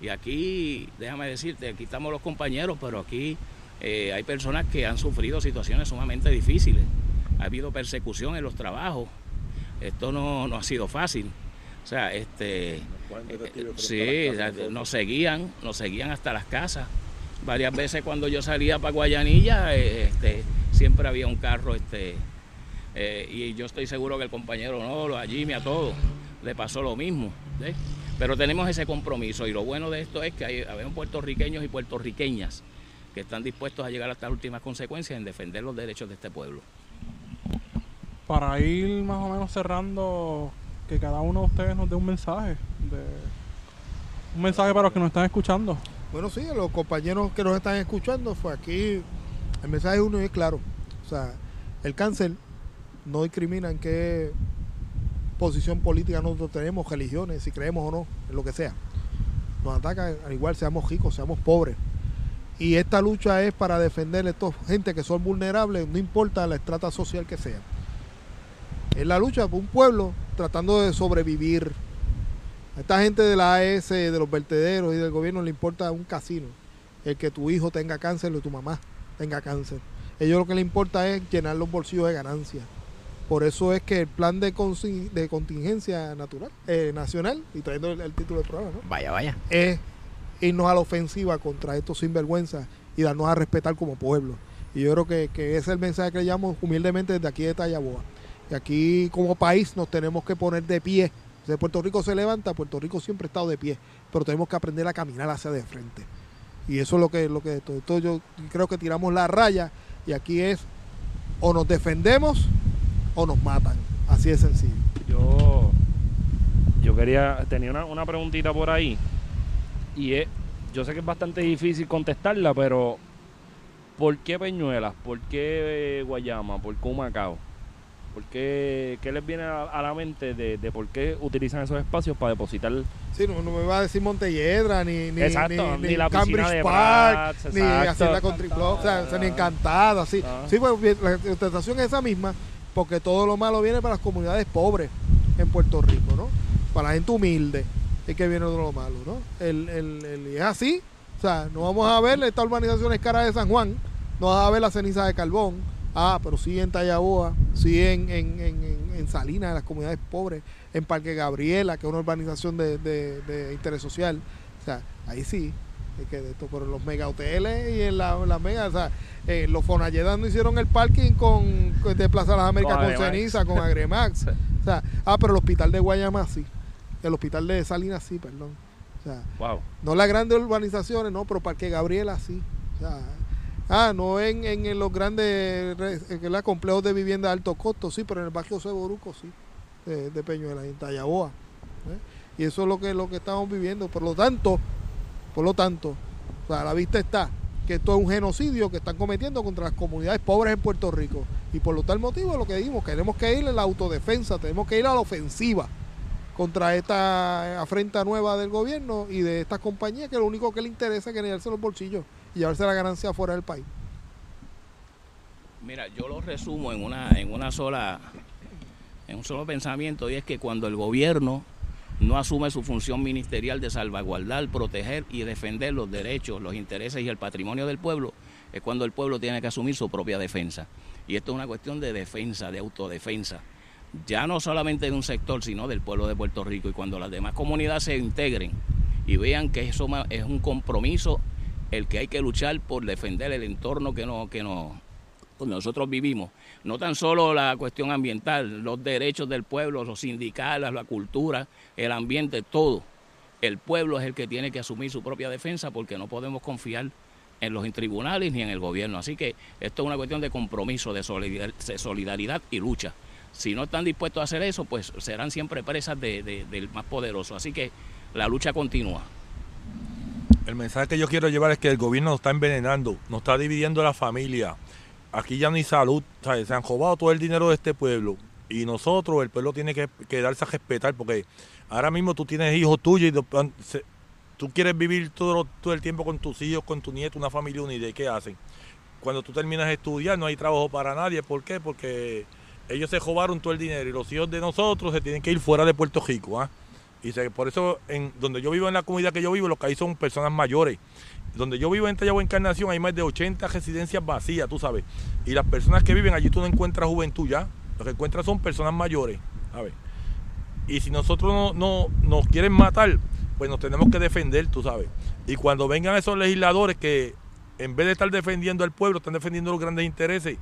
Y aquí, déjame decirte, aquí estamos los compañeros, pero aquí eh, hay personas que han sufrido situaciones sumamente difíciles. Ha habido persecución en los trabajos. Esto no, no ha sido fácil. O sea, este, eh, sí, o sea, nos seguían, nos seguían hasta las casas. Varias veces cuando yo salía para Guayanilla, eh, este, siempre había un carro, este, eh, y yo estoy seguro que el compañero Nolo, a Jimmy, a todos, le pasó lo mismo. ¿sí? Pero tenemos ese compromiso y lo bueno de esto es que hay, hay puertorriqueños y puertorriqueñas que están dispuestos a llegar hasta las últimas consecuencias en defender los derechos de este pueblo. Para ir más o menos cerrando, que cada uno de ustedes nos dé un mensaje. Un mensaje para los que nos están escuchando. Bueno, sí, a los compañeros que nos están escuchando, fue aquí el mensaje uno es claro. O sea, el cáncer no discrimina en qué posición política nosotros tenemos, religiones, si creemos o no, en lo que sea. Nos ataca al igual, seamos ricos, seamos pobres. Y esta lucha es para defender a esta gente que son vulnerables, no importa la estrata social que sea. Es la lucha por un pueblo tratando de sobrevivir, a esta gente de la AES, de los vertederos y del gobierno le importa un casino. El que tu hijo tenga cáncer o tu mamá tenga cáncer. Ellos lo que les importa es llenar los bolsillos de ganancias. Por eso es que el plan de, contingencia natural, eh, nacional, y trayendo el, el título del programa, ¿no? Vaya, vaya. es irnos a la ofensiva contra estos sinvergüenzas y darnos a respetar como pueblo. Y yo creo que, que ese es el mensaje que le llamo humildemente desde aquí de Tallaboa. Y aquí como país nos tenemos que poner de pie. Puerto Rico se levanta, Puerto Rico siempre ha estado de pie, pero tenemos que aprender a caminar hacia de frente. Y eso es lo que, lo que esto, esto yo creo que tiramos la raya y aquí es o nos defendemos o nos matan. Así de sencillo. Yo, yo quería, tenía una, una preguntita por ahí. Y yo sé que es bastante difícil contestarla, pero ¿por qué Peñuelas? ¿Por qué eh, Guayama? ¿Por qué Humacao? ¿Por qué, qué les viene a, a la mente de, de por qué utilizan esos espacios para depositar? Sí, no, no me va a decir Montelledra, ni, ni, Exacto, ni, ni la Cambridge de Park, Prats, ni. Hacienda Country Club, o sea, o sea, ni. Ah. Sí, pues la contestación es esa misma, porque todo lo malo viene para las comunidades pobres en Puerto Rico, ¿no? Para la gente humilde es que viene todo lo malo, ¿no? El, el, el- y es así, o sea, no vamos a ver esta urbanización escara de San Juan, no vas a ver la ceniza de carbón, ah, pero sí en Tallaboa, sí en, en, en, en- Salinas, en las comunidades pobres, en Parque Gabriela, que es una urbanización de, de, de interés social, o sea, ahí sí, es que de esto, pero en los mega hoteles y en la, la mega, o sea, eh, los Fonalledas no hicieron el parking con, de Plaza de las Américas Con con, ceniza, con Agremax, Sí. o sea, ah, pero el hospital de Guayama sí, el hospital de Salinas sí, perdón, o sea, Wow. no las grandes urbanizaciones, no, pero Parque Gabriela sí. O sea, ah, no en, en, los grandes los complejos de vivienda de alto costo, sí, pero en el barrio Seboruco sí, de, de Peñuela, en Tallaboa. ¿eh? Y eso es lo que, lo que estamos viviendo. Por lo tanto, por lo tanto, o sea, a la vista está que esto es un genocidio que están cometiendo contra las comunidades pobres en Puerto Rico. Y por lo tal motivo, lo que dijimos, tenemos que ir en la autodefensa, tenemos que ir a la ofensiva contra esta afrenta nueva del gobierno y de estas compañías que lo único que le interesa es ganarse los bolsillos y llevarse la ganancia fuera del país. Mira, yo lo resumo en una, en una sola, en un solo pensamiento, y es que cuando el gobierno no asume su función ministerial de salvaguardar, proteger y defender los derechos, los intereses y el patrimonio del pueblo, es cuando el pueblo tiene que asumir su propia defensa. Y esto es una cuestión de defensa, de autodefensa, ya no solamente de un sector, sino del pueblo de Puerto Rico. Y cuando las demás comunidades se integren y vean que eso es un compromiso, el que hay que luchar por defender el entorno que, no, que, no, donde nosotros vivimos. No tan solo la cuestión ambiental, los derechos del pueblo, los sindicales, la cultura, el ambiente, todo. El pueblo es el que tiene que asumir su propia defensa porque no podemos confiar en los tribunales ni en el gobierno. Así que esto es una cuestión de compromiso, de solidar- de solidaridad y lucha. Si no están dispuestos a hacer eso, pues serán siempre presas de- de- del más poderoso. Así que la lucha continúa. El mensaje que yo quiero llevar es que el gobierno nos está envenenando, nos está dividiendo la familia. Aquí ya no hay salud, ¿sabes? se han robado todo el dinero de este pueblo. Y nosotros, el pueblo, tiene que, que darse a respetar porque ahora mismo tú tienes hijos tuyos y se- tú quieres vivir todo, todo el tiempo con tus hijos, con tu nieto, una familia unida. ¿Y qué hacen? Cuando tú terminas de estudiar no hay trabajo para nadie. ¿Por qué? Porque ellos se robaron todo el dinero y los hijos de nosotros se tienen que ir fuera de Puerto Rico. ¿ah? Y por eso, en donde yo vivo, en la comunidad que yo vivo, lo que hay son personas mayores. Donde yo vivo en Tallagua Encarnación hay más de 80 residencias vacías, tú sabes. Y las personas que viven allí tú no encuentras juventud ya. Lo que encuentras son personas mayores, ¿sabes? Y si nosotros no, no- nos quieren matar, pues nos tenemos que defender, tú sabes. Y cuando vengan esos legisladores que en vez de estar defendiendo al pueblo, están defendiendo los grandes intereses,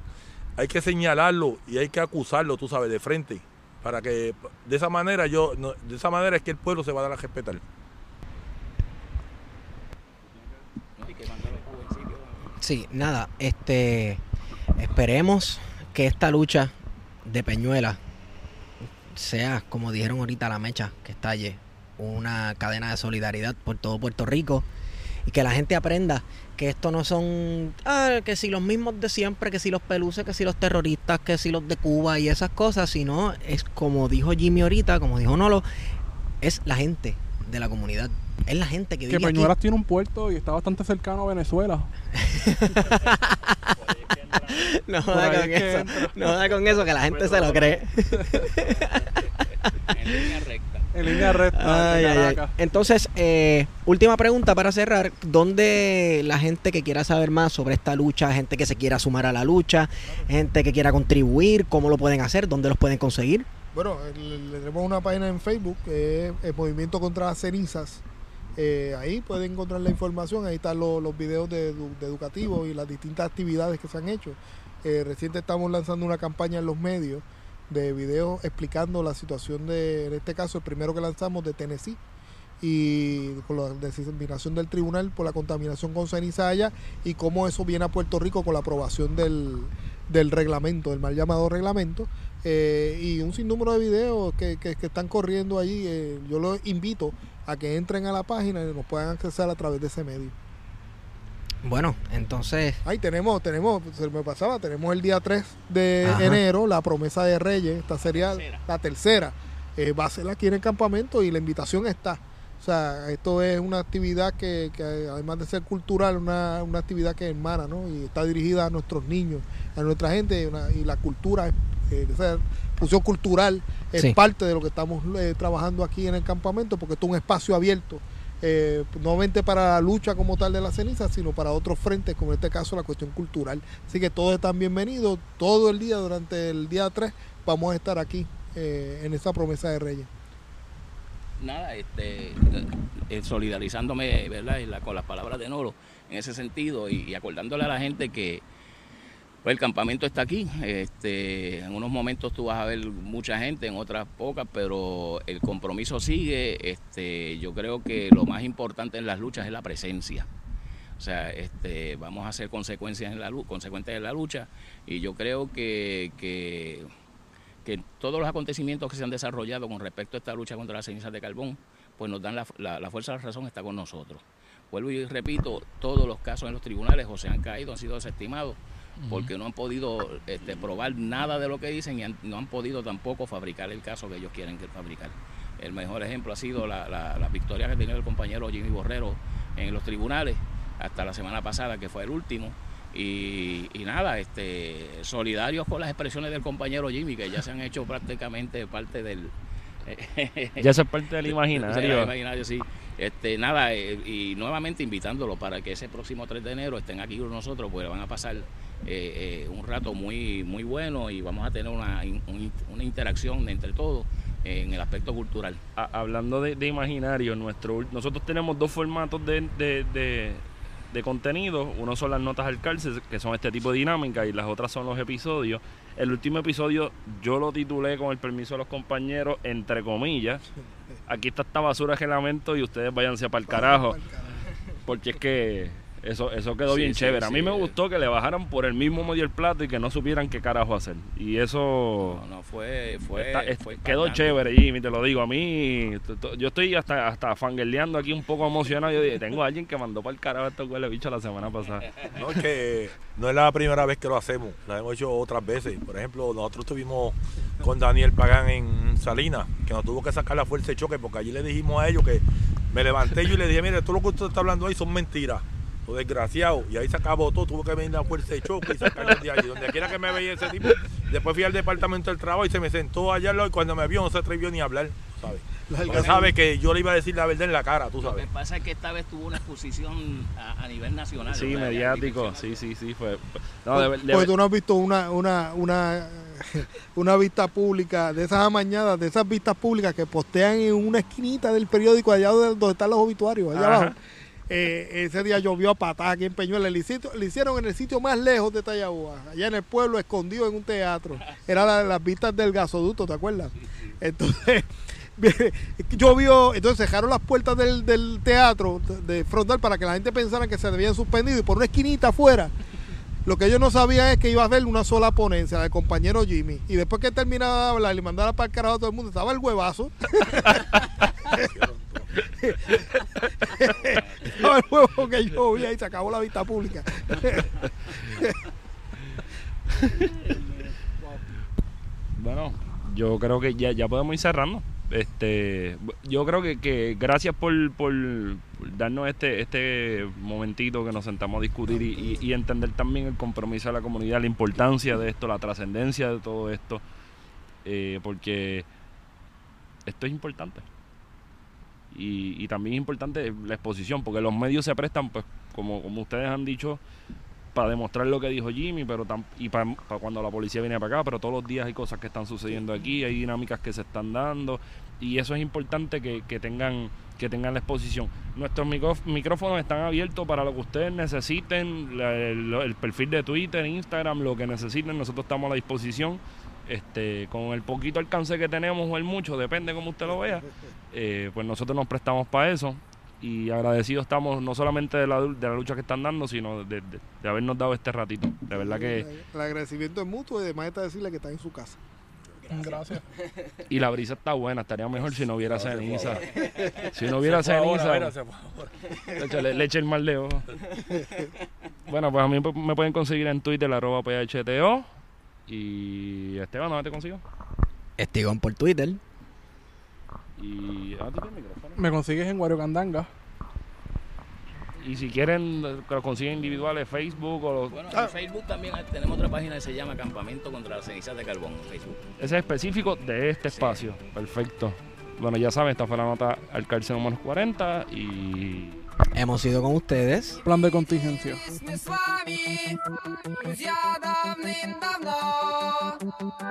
hay que señalarlo y hay que acusarlo, tú sabes, de frente. Para que de esa manera yo, no- de esa manera es que el pueblo se va a dar a respetar. Sí, nada, este esperemos que esta lucha de Peñuela sea, como dijeron ahorita la mecha, que estalle una cadena de solidaridad por todo Puerto Rico y que la gente aprenda que esto no son, ah, que si los mismos de siempre, que si los peluces, que si los terroristas, que si los de Cuba y esas cosas, sino es como dijo Jimmy ahorita, como dijo Nolo, es la gente de la comunidad, es la gente que Que vive aquí. Peñuelas tiene un puerto y está bastante cercano a Venezuela. No joda con es que eso. entra. No joda con eso, que la gente se lo cree. En línea recta. En línea recta. Ay, de ay, ay. Caracas. Entonces, eh, última pregunta para cerrar. ¿Dónde la gente que quiera saber más sobre esta lucha, gente que se quiera sumar a la lucha, gente que quiera contribuir, cómo lo pueden hacer, dónde los pueden conseguir? Bueno, le, le tenemos una página en Facebook que es el Movimiento contra las Cenizas. Eh, ahí pueden encontrar la información, ahí están los, los videos de educativos y las distintas actividades que se han hecho. Eh, reciente estamos lanzando una campaña en los medios de videos explicando la situación de, en este caso, el primero que lanzamos de Tennessee y con la determinación del tribunal por la contaminación con ceniza allá y cómo eso viene a Puerto Rico con la aprobación del, del reglamento, del mal llamado reglamento eh, y un sinnúmero de videos que, que- están corriendo allí. eh, yo los invito a que entren a la página y nos puedan accesar a través de ese medio. Bueno, entonces, Ahí tenemos, tenemos, se me pasaba, tenemos el día 3 de Ajá. enero, la promesa de Reyes, esta sería Tercera. la tercera. Eh, va a ser aquí en el campamento y la invitación está. O sea, esto es una actividad que, que además de ser cultural, una, una actividad que hermana, ¿no? Y está dirigida a nuestros niños, a nuestra gente, una- y la cultura, eh, esa fusión cultural es Sí. parte de lo que estamos eh, trabajando aquí en el campamento, porque esto es un espacio abierto eh, no para la lucha como tal de la ceniza, sino para otros frentes, como en este caso la cuestión cultural. Así que todos están bienvenidos, todo el día, durante el día 3, vamos a estar aquí eh, en esa promesa de Reyes. nada, este, eh, solidarizándome ¿verdad? Con las palabras de Noro en ese sentido y acordándole a la gente que pues, el campamento está aquí. Este, en unos momentos tú vas a ver mucha gente, en otras pocas, pero el compromiso sigue. Este, yo creo que lo más importante en las luchas es la presencia. O sea, este, vamos a hacer consecuencias en la consecuentes en la lucha y yo creo que todos los acontecimientos que se han desarrollado con respecto a esta lucha contra las cenizas de carbón, pues nos dan la, la- la fuerza de la razón está con nosotros. Vuelvo y repito, todos los casos en los tribunales o se han caído, han sido desestimados, porque no han podido este, probar nada de lo que dicen y han- no han podido tampoco fabricar el caso que ellos quieren que fabricar. El mejor ejemplo ha sido la, la, la victoria que ha tenido el compañero Jimmy Borrero en los tribunales, hasta la semana pasada, que fue el último. Y, y nada, este, solidarios con las expresiones del compañero Jimmy, que ya se han hecho prácticamente parte del... Ya es parte del imaginario. imaginario, sí. Este, nada, eh, y nuevamente invitándolo para que ese próximo 3 de enero estén aquí con nosotros, pues van a pasar eh, eh, un rato muy muy bueno y vamos a tener una, un- una interacción entre todos en el aspecto cultural. A- hablando de, de imaginario, nuestro, nosotros tenemos dos formatos de, de, de- de contenido. Uno son las notas al cárcel, que son este tipo de dinámica, y las otras son los episodios. El último episodio yo lo titulé con el permiso de los compañeros, entre comillas. Aquí está esta basura de lamento y ustedes váyanse para el carajo. Porque es que eso, eso quedó Sí, bien sí, chévere. A mí sí, me gustó que le bajaran por el mismo medio el plato y que no supieran qué carajo hacer. Y eso... No, no, fue, fue, Está- es- fue quedó chévere, Jimmy, te lo digo. A mí, yo estoy hasta, hasta fangirleando aquí un poco emocionado. Yo dije, tengo a alguien que mandó para el carajo a estos huele bicho la semana pasada. No, es que no es la primera vez que lo hacemos, lo hemos hecho otras veces. Por ejemplo, nosotros estuvimos con Daniel Pagán en Salinas, que nos tuvo que sacar la fuerza de choque, porque allí le dijimos a ellos que me levanté yo y le dije, mire, todo lo que usted está hablando ahí son mentiras. Desgraciado. Y ahí se acabó todo, tuvo que venir la fuerza de choque y sacarnos de allí. Donde quiera que me veía ese tipo, después fui al departamento del trabajo y se me sentó allá al lado y cuando me vio no se atrevió ni a hablar, ¿sabes? Porque sabe que yo le iba a decir la verdad en la cara, tú Lo que sabes. pasa es que esta vez tuvo una exposición a, a nivel nacional. Sí, mediático. Sí, sí, sí. Fue, no, de, ver- de Porque ver- tú no has visto una, una, una, una vista pública de esas amañadas, de esas vistas públicas que postean en una esquinita del periódico allá donde, donde están los obituarios, allá Ajá. abajo. Eh, ese día llovió a patada aquí en Peñuelas. Le, hici- le hicieron en el sitio más lejos de Tayabúa, allá en el pueblo, escondido en un teatro. Era la- las vistas del gasoducto, ¿te acuerdas? Entonces, llovió, entonces cerraron las puertas del, del teatro de frontal para que la gente pensara que se habían suspendido y por una esquinita afuera. Lo que ellos no sabían es que iba a haber una sola ponencia del compañero Jimmy. Y después que terminaba de hablar y mandara para el carajo a todo el mundo, estaba el huevazo. el huevo que yo vi y se acabó la vista pública. Bueno, yo creo que ya, ya podemos ir cerrando. Este, yo creo que, que gracias por, por darnos este, este momentito que nos sentamos a discutir y, y- y entender también el compromiso de la comunidad, la importancia de esto, la trascendencia de todo esto, eh, porque esto es importante. Y, y también es importante la exposición, porque los medios se prestan, pues, como, como ustedes han dicho, para demostrar lo que dijo Jimmy, pero tam- y para cuando la policía viene para acá, pero todos los días hay cosas que están sucediendo aquí, hay dinámicas que se están dando, y eso es importante que, que tengan que tengan la exposición. Nuestros micrófonos están abiertos para lo que ustedes necesiten, el, el perfil de Twitter, Instagram, lo que necesiten, nosotros estamos a la disposición. Este, con el poquito alcance que tenemos o el mucho, depende como usted lo vea, eh, pues nosotros nos prestamos para eso y agradecidos estamos no solamente de la, de la lucha que están dando, sino de, de- de habernos dado este ratito. De verdad que El agradecimiento es mutuo y además está decirle que está en su casa. Gracias. Y la brisa está buena, estaría mejor si no hubiera se ceniza. Si no hubiera Se ahora, ceniza. se ahora. Le Le, echa el mal de ojo. Bueno, pues a mí me pueden conseguir en Twitter, arroba PHTO. Y Esteban, ¿dónde te consigo? Estigón por Twitter. Y. Ah, ¿tú tienes micrófono? Me consigues en Wario Candanga. Y si quieren que los consiguen individuales, Facebook o los- Bueno, en Facebook también tenemos otra página que se llama Campamento contra las cenizas de carbón en Facebook. Ese es específico de este espacio. Perfecto. Bueno, ya saben, esta fue la nota al cárcel menos 40 y. Hemos ido con ustedes. Plan de contingencia. Мы с вами, друзья, давным-давно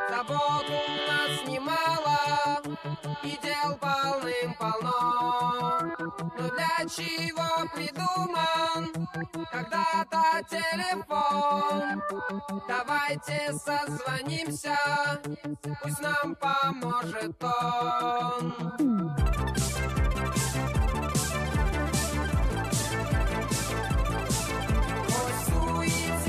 Забот у нас немало и дел полным-полно Но для чего придуман когда-то телефон Давайте созвонимся, пусть нам поможет он we